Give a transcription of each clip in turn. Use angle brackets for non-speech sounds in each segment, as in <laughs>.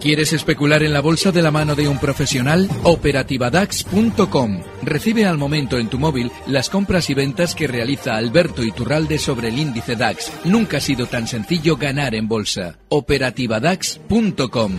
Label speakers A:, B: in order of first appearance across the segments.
A: ¿Quieres especular en la bolsa de la mano de un profesional? Operativadax.com. Recibe al momento en tu móvil las compras y ventas que realiza Alberto Iturralde sobre el índice DAX. Nunca ha sido tan sencillo ganar en bolsa. Operativadax.com.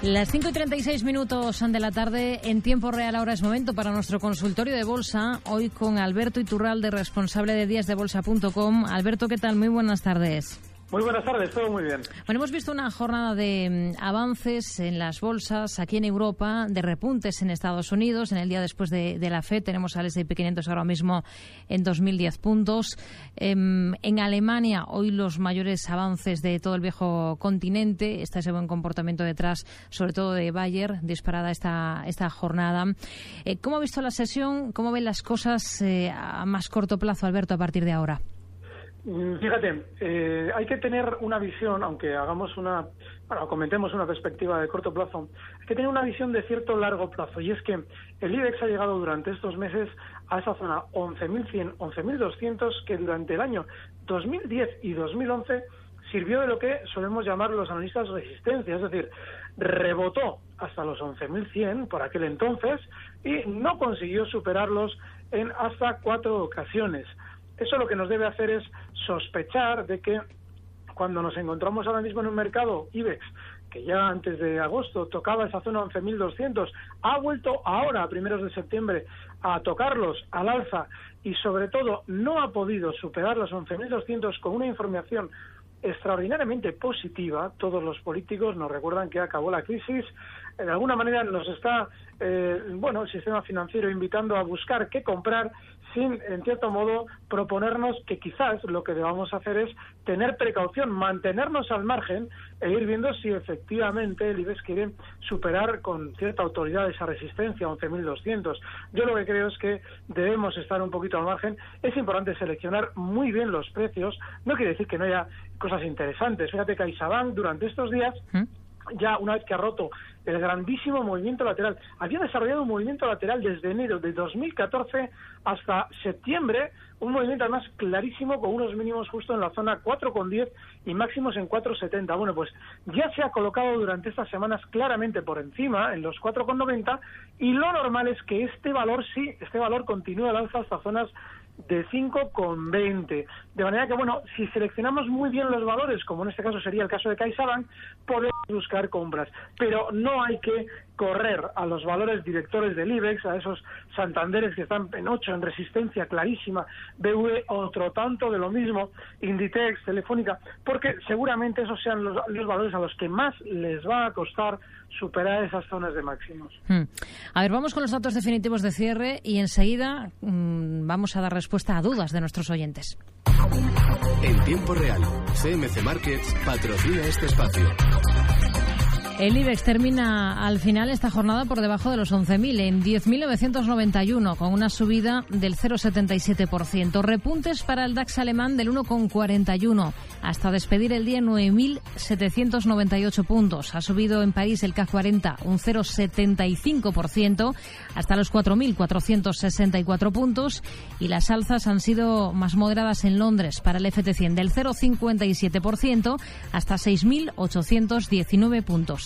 B: Las 5 y 36 minutos de la tarde, en tiempo real ahora es momento para nuestro consultorio de bolsa, hoy con Alberto Iturralde, responsable de díasdebolsa.com. Alberto, ¿qué tal? Muy buenas tardes.
C: Muy buenas tardes, todo muy bien.
B: Bueno, hemos visto una jornada de mm, avances en las bolsas aquí en Europa, de repuntes en Estados Unidos. En el día después de, la FED tenemos al S&P 500 ahora mismo en 2.010 puntos. Em, en Alemania, hoy los mayores avances de todo el viejo continente. Está ese buen comportamiento detrás, sobre todo de Bayer, disparada esta, esta jornada. Eh, ¿Cómo ha visto la sesión? ¿Cómo ven las cosas eh, a más corto plazo, Alberto, a partir de ahora?
C: Mm, fíjate, eh, hay que tener una visión, aunque hagamos una, bueno, comentemos una perspectiva de corto plazo, hay que tener una visión de cierto largo plazo. Y es que el IBEX ha llegado durante estos meses a esa zona 11.100, 11.200 que durante el año 2010 y 2011 sirvió de lo que solemos llamar los analistas resistencia, es decir, rebotó hasta los 11.100 por aquel entonces y no consiguió superarlos en hasta cuatro ocasiones. Eso lo que nos debe hacer es sospechar de que cuando nos encontramos ahora mismo en un mercado IBEX que ya antes de agosto tocaba esa zona 11.200, ha vuelto ahora, a primeros de septiembre, a tocarlos al alza y sobre todo no ha podido superar los 11.200 con una información extraordinariamente positiva. Todos los políticos nos recuerdan que acabó la crisis. De alguna manera nos está, eh, bueno, el sistema financiero invitando a buscar qué comprar sin, en cierto modo, proponernos que quizás lo que debamos hacer es tener precaución, mantenernos al margen e ir viendo si efectivamente el IBEX quiere superar con cierta autoridad esa resistencia, 11.200. Yo lo que creo es que debemos estar un poquito al margen. Es importante seleccionar muy bien los precios. No quiere decir que no haya cosas interesantes. Fíjate que CaixaBank durante estos días... ¿Mm? Ya una vez que ha roto el grandísimo movimiento lateral. Había desarrollado un movimiento lateral desde enero de 2014 hasta septiembre, un movimiento además clarísimo con unos mínimos justo en la zona 4,10 y máximos en 4,70. Bueno, pues ya se ha colocado durante estas semanas claramente por encima, en los 4,90, y lo normal es que este valor sí, este valor continúe al alza hasta zonas de 5,20. De manera que, bueno, si seleccionamos muy bien los valores, como en este caso sería el caso de CaixaBank, podemos buscar compras. Pero no hay que correr a los valores directores del IBEX, a esos Santanderes que están en 8 en resistencia clarísima, BV otro tanto de lo mismo, Inditex, Telefónica, porque seguramente esos sean los, valores a los que más les va a costar superar esas zonas de máximos.
B: Hmm. A ver, vamos con los datos definitivos de cierre y enseguida mm, vamos a dar respuesta a dudas de nuestros oyentes.
D: En tiempo real, CMC Markets patrocina este espacio.
B: El IBEX termina al final esta jornada por debajo de los 11.000, en 10.991, con una subida del 0,77%. Repuntes para el DAX alemán del 1,41, hasta despedir el día 9.798 puntos. Ha subido en París el CAC 40 un 0,75%, hasta los 4.464 puntos. Y las alzas han sido más moderadas en Londres para el FT100 del 0,57% hasta 6.819 puntos.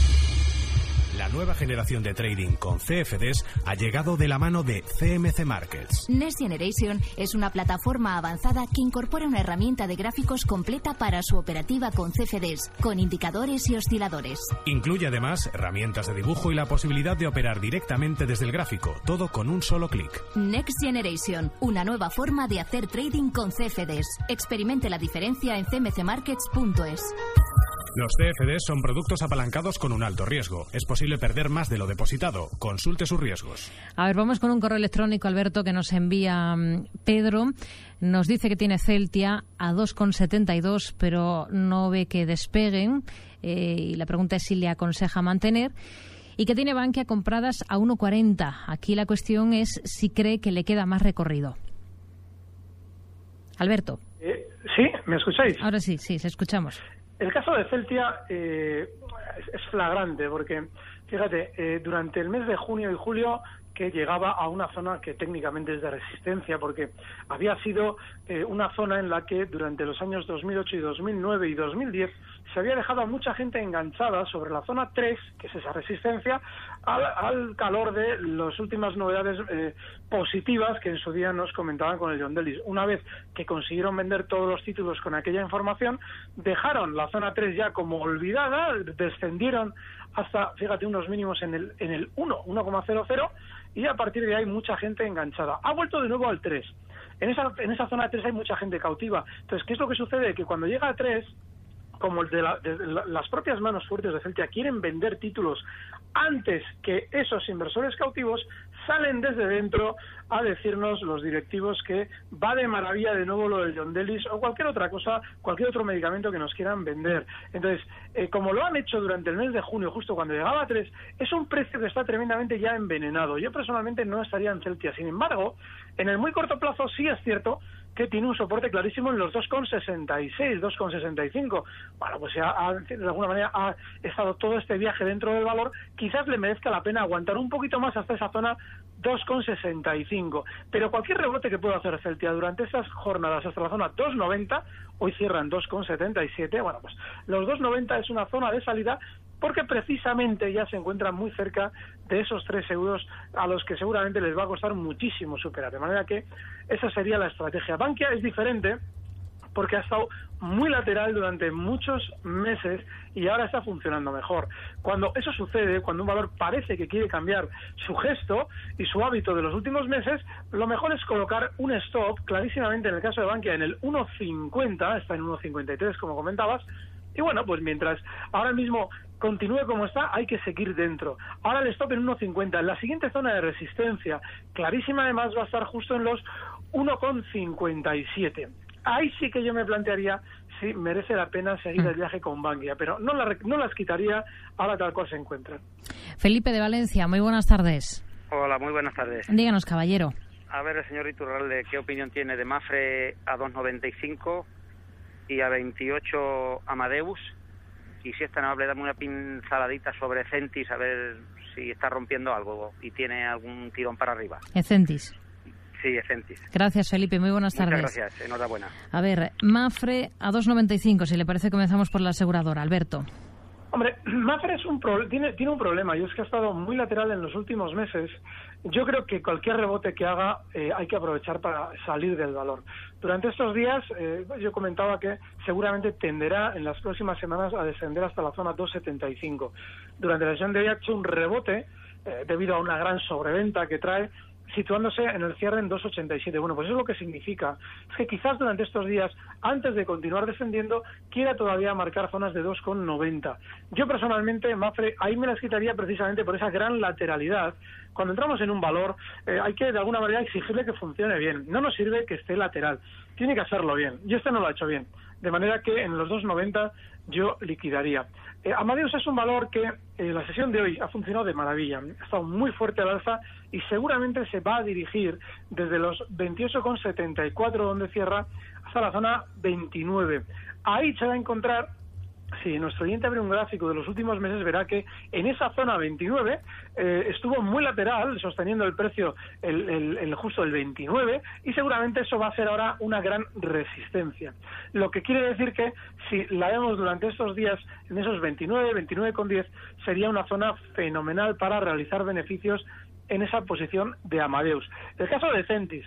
D: Nueva generación de trading con CFDs ha llegado de la mano de CMC Markets.
E: Next Generation es una plataforma avanzada que incorpora una herramienta de gráficos completa para su operativa con CFDs, con indicadores y osciladores.
D: Incluye además herramientas de dibujo y la posibilidad de operar directamente desde el gráfico, todo con un solo clic.
E: Next Generation, una nueva forma de hacer trading con CFDs. Experimente la diferencia en cmcmarkets.es.
D: Los CFDs son productos apalancados con un alto riesgo. Es posible perder más de lo depositado. Consulte sus riesgos.
B: A ver, vamos con un correo electrónico, Alberto, que nos envía mm, Pedro. Nos dice que tiene Celtia a 2,72, pero no ve que despeguen. Eh, y la pregunta es si le aconseja mantener y que tiene Bankia compradas a 1,40. Aquí la cuestión es si cree que le queda más recorrido. Alberto.
C: Eh, sí, ¿me escucháis?
B: Ahora sí, sí, se escuchamos.
C: El caso de Celtia eh, es flagrante porque, fíjate, eh, durante el mes de junio y julio que llegaba a una zona que técnicamente es de resistencia, porque había sido eh, una zona en la que durante los años 2008 y 2009 y 2010 se había dejado a mucha gente enganchada sobre la zona 3, que es esa resistencia, al, calor de las últimas novedades eh, positivas que en su día nos comentaban con el John Delis. Una vez que consiguieron vender todos los títulos con aquella información, dejaron la zona 3 ya como olvidada, descendieron hasta, fíjate, unos mínimos en el, en el 1, 1,00 y a partir de ahí mucha gente enganchada. Ha vuelto de nuevo al 3. En esa, en esa zona 3 hay mucha gente cautiva. Entonces, ¿qué es lo que sucede? Que cuando llega a 3, como el de, las propias manos fuertes de Celtia quieren vender títulos antes que esos inversores cautivos, salen desde dentro a decirnos los directivos que va de maravilla de nuevo lo del John Delis o cualquier otra cosa, cualquier otro medicamento que nos quieran vender. Entonces, eh, como lo han hecho durante el mes de junio, justo cuando llegaba a 3, es un precio que está tremendamente ya envenenado. Yo personalmente no estaría en Celtia. Sin embargo, en el muy corto plazo sí es cierto que tiene un soporte clarísimo en los 2,66, 2,65. Bueno, pues ha, de alguna manera ha estado todo este viaje dentro del valor. Quizás le merezca la pena aguantar un poquito más hasta esa zona 2,65. Pero cualquier rebote que pueda hacer Celtia durante estas jornadas hasta la zona 2,90, hoy cierran 2,77, bueno, pues los 2,90 es una zona de salida porque precisamente ya se encuentran muy cerca de esos 3 euros a los que seguramente les va a costar muchísimo superar. De manera que esa sería la estrategia. Bankia es diferente porque ha estado muy lateral durante muchos meses y ahora está funcionando mejor. Cuando eso sucede, cuando un valor parece que quiere cambiar su gesto y su hábito de los últimos meses, lo mejor es colocar un stop, clarísimamente en el caso de Bankia, en el 1.50, está en 1.53 como comentabas, y bueno, pues mientras ahora mismo continúe como está, hay que seguir dentro. Ahora el stop en 1.50. La siguiente zona de resistencia, clarísima además, va a estar justo en los 1.57. Ahí sí que yo me plantearía si merece la pena seguir el mm. viaje con Bankia, pero no, no las quitaría ahora tal cual se encuentran.
B: Felipe de Valencia, muy buenas tardes.
F: Hola, muy buenas tardes.
B: Díganos, caballero.
F: A ver, el señor Iturralde, ¿qué opinión tiene de Mafre a 2.95 y a 28 Amadeus? Y si es tan amable, dame una pinceladita sobre Centis, a ver si está rompiendo algo y tiene algún tirón para arriba.
B: Centis.
F: Sí, Centis.
B: Gracias, Felipe. Muy buenas tardes.
F: Gracias. Enhorabuena.
B: A ver, Mafre a 2.95. Si le parece, comenzamos por la aseguradora. Alberto.
C: Hombre, <clears throat> Mafre es un tiene, tiene un problema y es que ha estado muy lateral en los últimos meses yo creo que cualquier rebote que haga eh, hay que aprovechar para salir del valor. Durante estos días eh, yo comentaba que seguramente tenderá en las próximas semanas a descender hasta la zona 275. Durante la sesión de hoy ha hecho un rebote eh, debido a una gran sobreventa que trae situándose en el cierre en 2,87. Bueno, pues eso es lo que significa. Es que quizás durante estos días, antes de continuar descendiendo, quiera todavía marcar zonas de 2,90. Yo personalmente, Mafre, ahí me las quitaría precisamente por esa gran lateralidad. Cuando entramos en un valor, eh, hay que de alguna manera exigirle que funcione bien. No nos sirve que esté lateral. Tiene que hacerlo bien. Y este no lo ha hecho bien. De manera que en los 2,90 yo liquidaría. Eh, Amadeus es un valor que eh, la sesión de hoy ha funcionado de maravilla, ha estado muy fuerte al alza y seguramente se va a dirigir desde los 28,74 donde cierra hasta la zona 29. Ahí se va a encontrar si nuestro oyente abre un gráfico de los últimos meses, verá que en esa zona 29 eh, estuvo muy lateral, sosteniendo el precio el, justo el 29, y seguramente eso va a ser ahora una gran resistencia. Lo que quiere decir que si la vemos durante estos días en esos 29, 29,10, sería una zona fenomenal para realizar beneficios en esa posición de Amadeus. El caso de Centis.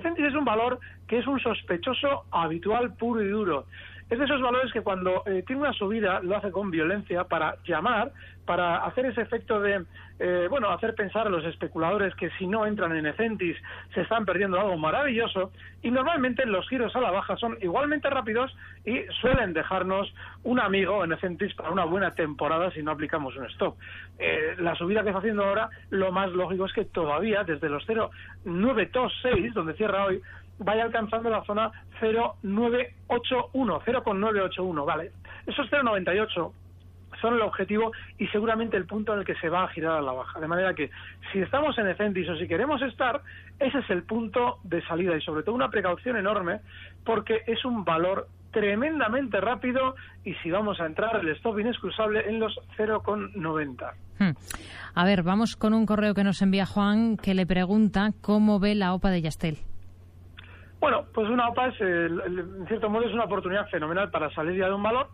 C: Centis es un valor que es un sospechoso habitual puro y duro. Es de esos valores que cuando eh, tiene una subida lo hace con violencia para llamar, para hacer ese efecto de, eh, bueno, hacer pensar a los especuladores que si no entran en Ecentis se están perdiendo algo maravilloso. Y normalmente los giros a la baja son igualmente rápidos y suelen dejarnos un amigo en Ecentis para una buena temporada si no aplicamos un stop. Eh, la subida que está haciendo ahora, lo más lógico es que todavía desde los 0,926, donde cierra hoy, vaya alcanzando la zona 0,981, 0,981, vale. Esos 0,98 son el objetivo y seguramente el punto en el que se va a girar a la baja. De manera que si estamos en Ecentis o si queremos estar, ese es el punto de salida y sobre todo una precaución enorme porque es un valor tremendamente rápido y si vamos a entrar el stop inexcusable en los 0,90.
B: Hmm. A ver, vamos con un correo que nos envía Juan que le pregunta cómo ve la OPA de Yastel.
C: Bueno, pues una OPA es, en cierto modo, es una oportunidad fenomenal para salir ya de un valor.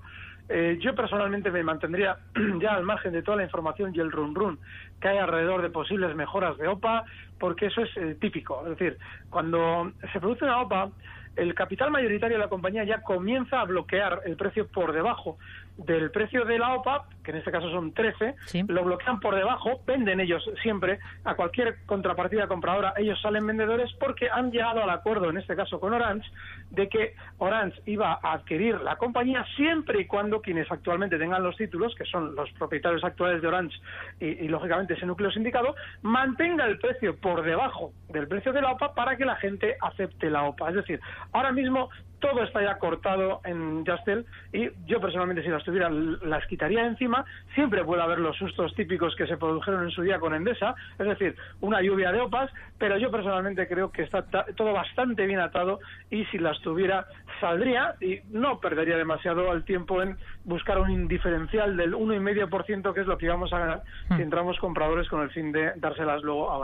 C: Eh, yo personalmente me mantendría <clears throat> ya al margen de toda la información y el run run que hay alrededor de posibles mejoras de OPA, porque eso es eh, típico. Es decir, cuando se produce una OPA, el capital mayoritario de la compañía ya comienza a bloquear el precio por debajo del precio de la OPA, que en este caso son 13, lo bloquean por debajo, venden ellos siempre a cualquier contrapartida compradora, ellos salen vendedores porque han llegado al acuerdo, en este caso con Orange, de que Orange iba a adquirir la compañía siempre y cuando quienes actualmente tengan los títulos, que son los propietarios actuales de Orange y, y lógicamente ese núcleo sindicado, mantenga el precio por debajo del precio de la OPA para que la gente acepte la OPA. Es decir, ahora mismo todo está ya cortado en Justel y yo personalmente si las tuviera las quitaría encima. Siempre puede haber los sustos típicos que se produjeron en su día con Endesa, es decir, una lluvia de opas, pero yo personalmente creo que está todo bastante bien atado y si las tuviera saldría y no perdería demasiado el tiempo en buscar un indiferencial del 1,5% que es lo que íbamos a ganar si hmm. entramos compradores con el fin de dárselas luego a.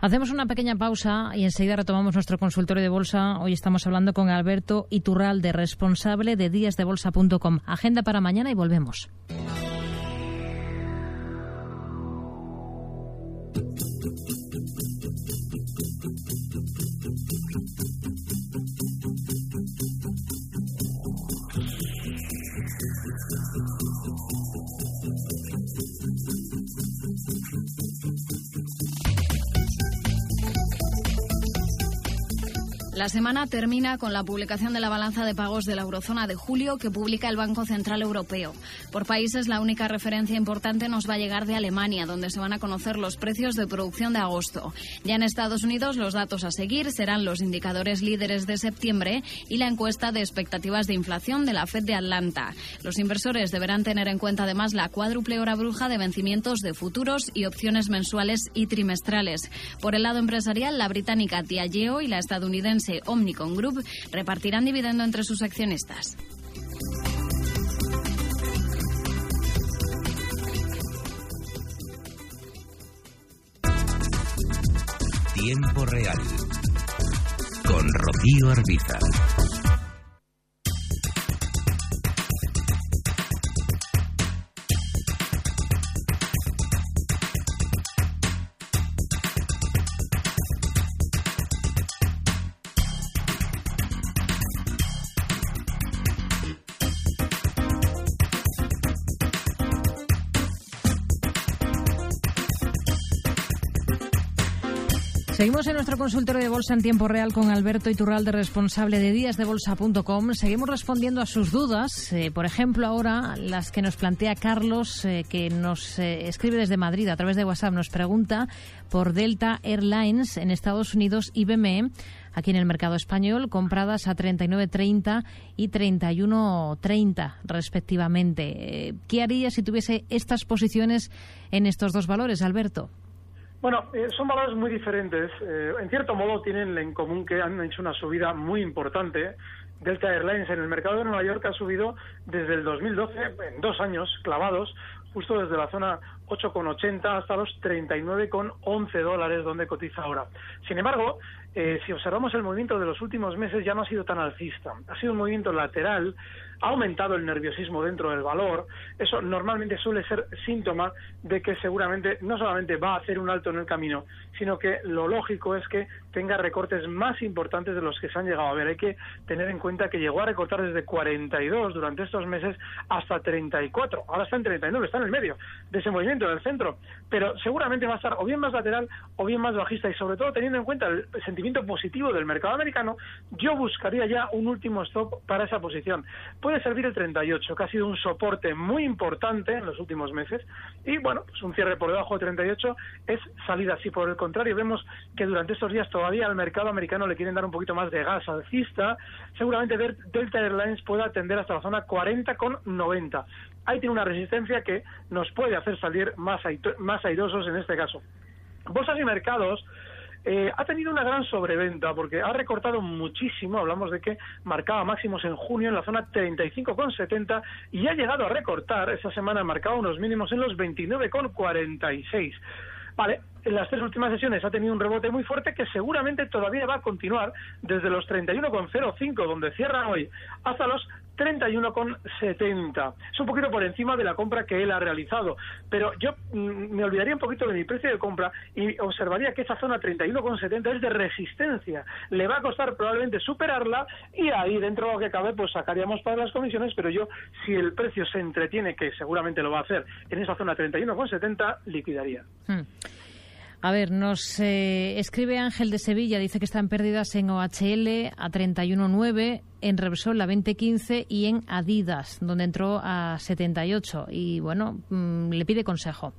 B: Hacemos una pequeña pausa y enseguida retomamos nuestro consultorio de bolsa. Hoy estamos hablando con Alberto Iturralde, responsable de díasdebolsa.com. Agenda para mañana y volvemos.
G: La semana termina con la publicación de la balanza de pagos de la eurozona de julio que publica el Banco Central Europeo. Por países, la única referencia importante nos va a llegar de Alemania, donde se van a conocer los precios de producción de agosto. Ya en Estados Unidos, los datos a seguir serán los indicadores líderes de septiembre y la encuesta de expectativas de inflación de la Fed de Atlanta. Los inversores deberán tener en cuenta además la cuádruple hora bruja de vencimientos de futuros y opciones mensuales y trimestrales. Por el lado empresarial, la británica Diageo y la estadounidense Omnicom Group repartirán dividendo entre sus accionistas.
H: Tiempo real con Rocío Arbiza.
B: Seguimos en nuestro consultorio de bolsa en tiempo real con Alberto Iturralde, responsable de díasdebolsa.com. Seguimos respondiendo a sus dudas, eh, por ejemplo, ahora las que nos plantea Carlos, eh, que nos eh, escribe desde Madrid a través de WhatsApp, nos pregunta por Delta Airlines en Estados Unidos y BME aquí en el mercado español, compradas a 39.30 y 31.30 respectivamente. ¿Qué haría si tuviese estas posiciones en estos dos valores, Alberto?
C: Bueno, eh, son valores muy diferentes. Eh, en cierto modo tienen en común que han hecho una subida muy importante. Delta Airlines en el mercado de Nueva York ha subido desde el 2012, en dos años clavados, justo desde la zona 8,80 hasta los 39,11 dólares donde cotiza ahora. Sin embargo, eh, si observamos el movimiento de los últimos meses, ya no ha sido tan alcista. Ha sido un movimiento lateral, ha aumentado el nerviosismo dentro del valor. Eso normalmente suele ser síntoma de que seguramente no solamente va a hacer un alto en el camino, sino que lo lógico es que tenga recortes más importantes de los que se han llegado a ver. Hay que tener en cuenta que llegó a recortar desde 42 durante estos meses hasta 34. Ahora está en 39, está en el medio de ese movimiento, del centro. Pero seguramente va a estar o bien más lateral o bien más bajista y sobre todo teniendo en cuenta el sentimiento positivo del mercado americano, yo buscaría ya un último stop para esa posición. Puede servir el 38, que ha sido un soporte muy importante en los últimos meses y bueno, pues un cierre por debajo de 38 es salida. Si por el contrario vemos que durante estos días todavía al mercado americano le quieren dar un poquito más de gas alcista, seguramente Delta Airlines pueda atender hasta la zona 40 con 90. Ahí tiene una resistencia que nos puede hacer salir más, más airosos en este caso. Bolsas y mercados eh, ha tenido una gran sobreventa porque ha recortado muchísimo, hablamos de que marcaba máximos en junio en la zona 35,70 y ha llegado a recortar, esta semana ha marcado unos mínimos en los 29,46. Vale, en las tres últimas sesiones ha tenido un rebote muy fuerte que seguramente todavía va a continuar desde los 31,05 donde cierra hoy hasta los 31,70. Es un poquito por encima de la compra que él ha realizado, pero yo mm, me olvidaría un poquito de mi precio de compra y observaría que esa zona 31,70 es de resistencia. Le va a costar probablemente superarla y ahí dentro de lo que cabe pues sacaríamos para las comisiones, pero yo si el precio se entretiene, que seguramente lo va a hacer, en esa zona 31,70 liquidaría. Hmm.
B: A ver, nos eh, escribe Ángel de Sevilla, dice que están pérdidas en OHL a 31.9, en Repsol a 20.15 y en Adidas, donde entró a 78. Y bueno, mm, le pide consejo.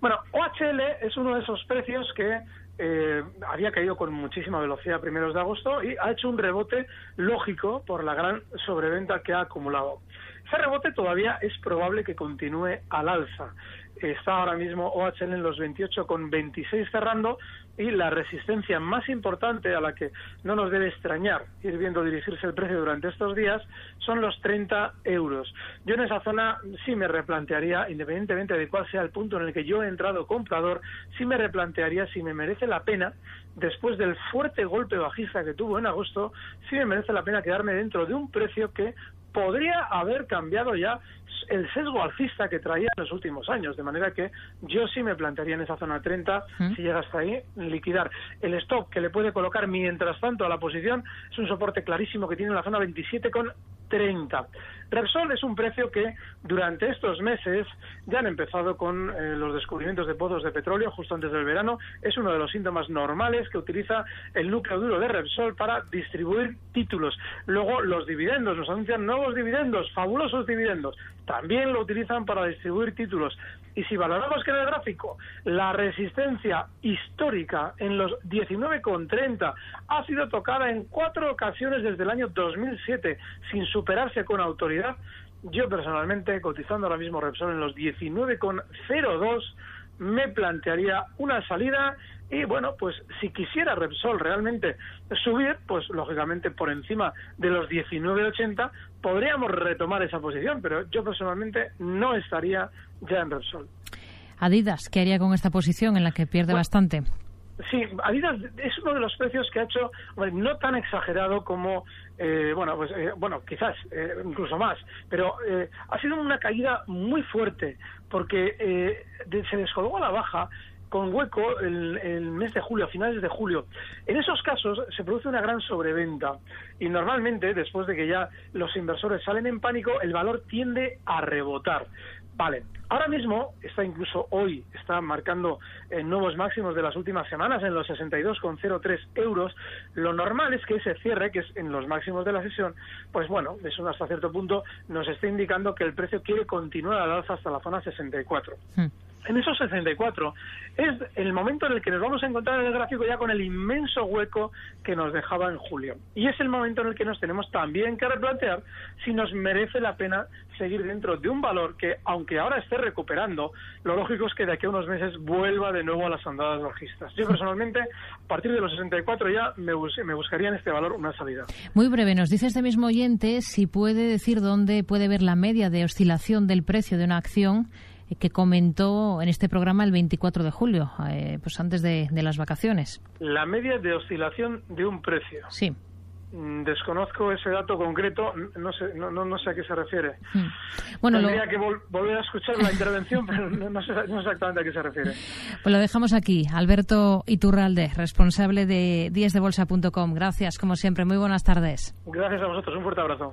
C: Bueno, OHL es uno de esos precios que eh, había caído con muchísima velocidad a primeros de agosto y ha hecho un rebote lógico por la gran sobreventa que ha acumulado. Ese rebote todavía es probable que continúe al alza está ahora mismo OHL en los 28,26 cerrando y la resistencia más importante a la que no nos debe extrañar ir viendo dirigirse el precio durante estos días son los 30 euros. Yo en esa zona sí me replantearía, independientemente de cuál sea el punto en el que yo he entrado comprador, sí me replantearía si me merece la pena, después del fuerte golpe bajista que tuvo en agosto, sí me merece la pena quedarme dentro de un precio que podría haber cambiado ya el sesgo alcista que traía en los últimos años, de manera que yo sí me plantearía en esa zona 30, ¿Mm? si llega hasta ahí, liquidar. El stop que le puede colocar mientras tanto a la posición es un soporte clarísimo que tiene en la zona 27 con 30. Repsol es un precio que durante estos meses ya han empezado con eh, los descubrimientos de pozos de petróleo justo antes del verano. Es uno de los síntomas normales que utiliza el núcleo duro de Repsol para distribuir títulos. Luego los dividendos, nos anuncian nuevos dividendos, fabulosos dividendos. También lo utilizan para distribuir títulos. Y si valoramos que en el gráfico la resistencia histórica en los 19,30 ha sido tocada en cuatro ocasiones desde el año 2007 sin superarse con autoridad, yo personalmente, cotizando ahora mismo Repsol en los 19,02, me plantearía una salida y bueno, pues si quisiera Repsol realmente subir, pues lógicamente por encima de los 19,80 podríamos retomar esa posición, pero yo personalmente no estaría ya en Repsol.
B: Adidas, ¿qué haría con esta posición en la que pierde bastante?
C: Sí, Adidas es uno de los precios que ha hecho, no tan exagerado como, eh, bueno, pues, eh, bueno, quizás eh, incluso más, pero ha sido una caída muy fuerte porque se descolgó a la baja con hueco el, el, mes de julio, a finales de julio. En esos casos se produce una gran sobreventa y normalmente después de que ya los inversores salen en pánico, el valor tiende a rebotar. Vale, ahora mismo está incluso hoy, está marcando eh, nuevos máximos de las últimas semanas en los 62,03 euros. Lo normal es que ese cierre, que es en los máximos de la sesión, pues bueno, eso hasta cierto punto nos está indicando que el precio quiere continuar al alza hasta la zona 64 en esos 64 es el momento en el que nos vamos a encontrar en el gráfico ya con el inmenso hueco que nos dejaba en julio. Y es el momento en el que nos tenemos también que replantear si nos merece la pena seguir dentro de un valor que, aunque ahora esté recuperando, lo lógico es que de aquí a unos meses vuelva de nuevo a las andadas bajistas. Yo personalmente, a partir de los 64 ya me, me buscaría en este valor una salida.
B: Muy breve, nos dice este mismo oyente si puede decir dónde puede ver la media de oscilación del precio de una acción que comentó en este programa el 24 de julio, eh, pues antes de, de las vacaciones.
C: La media de oscilación de un precio.
B: Sí.
C: Mm, Desconozco ese dato concreto, no sé, no, no, no sé a qué se refiere.
B: Mm. Bueno, lo,
C: Tendría que vol- volver a escuchar la intervención, <laughs> pero no, no sé, no sé exactamente a qué se refiere.
B: pues lo dejamos aquí. Alberto Iturralde, responsable de díasdebolsa.com. Gracias, como siempre. Muy buenas tardes.
C: Gracias a vosotros, un fuerte abrazo.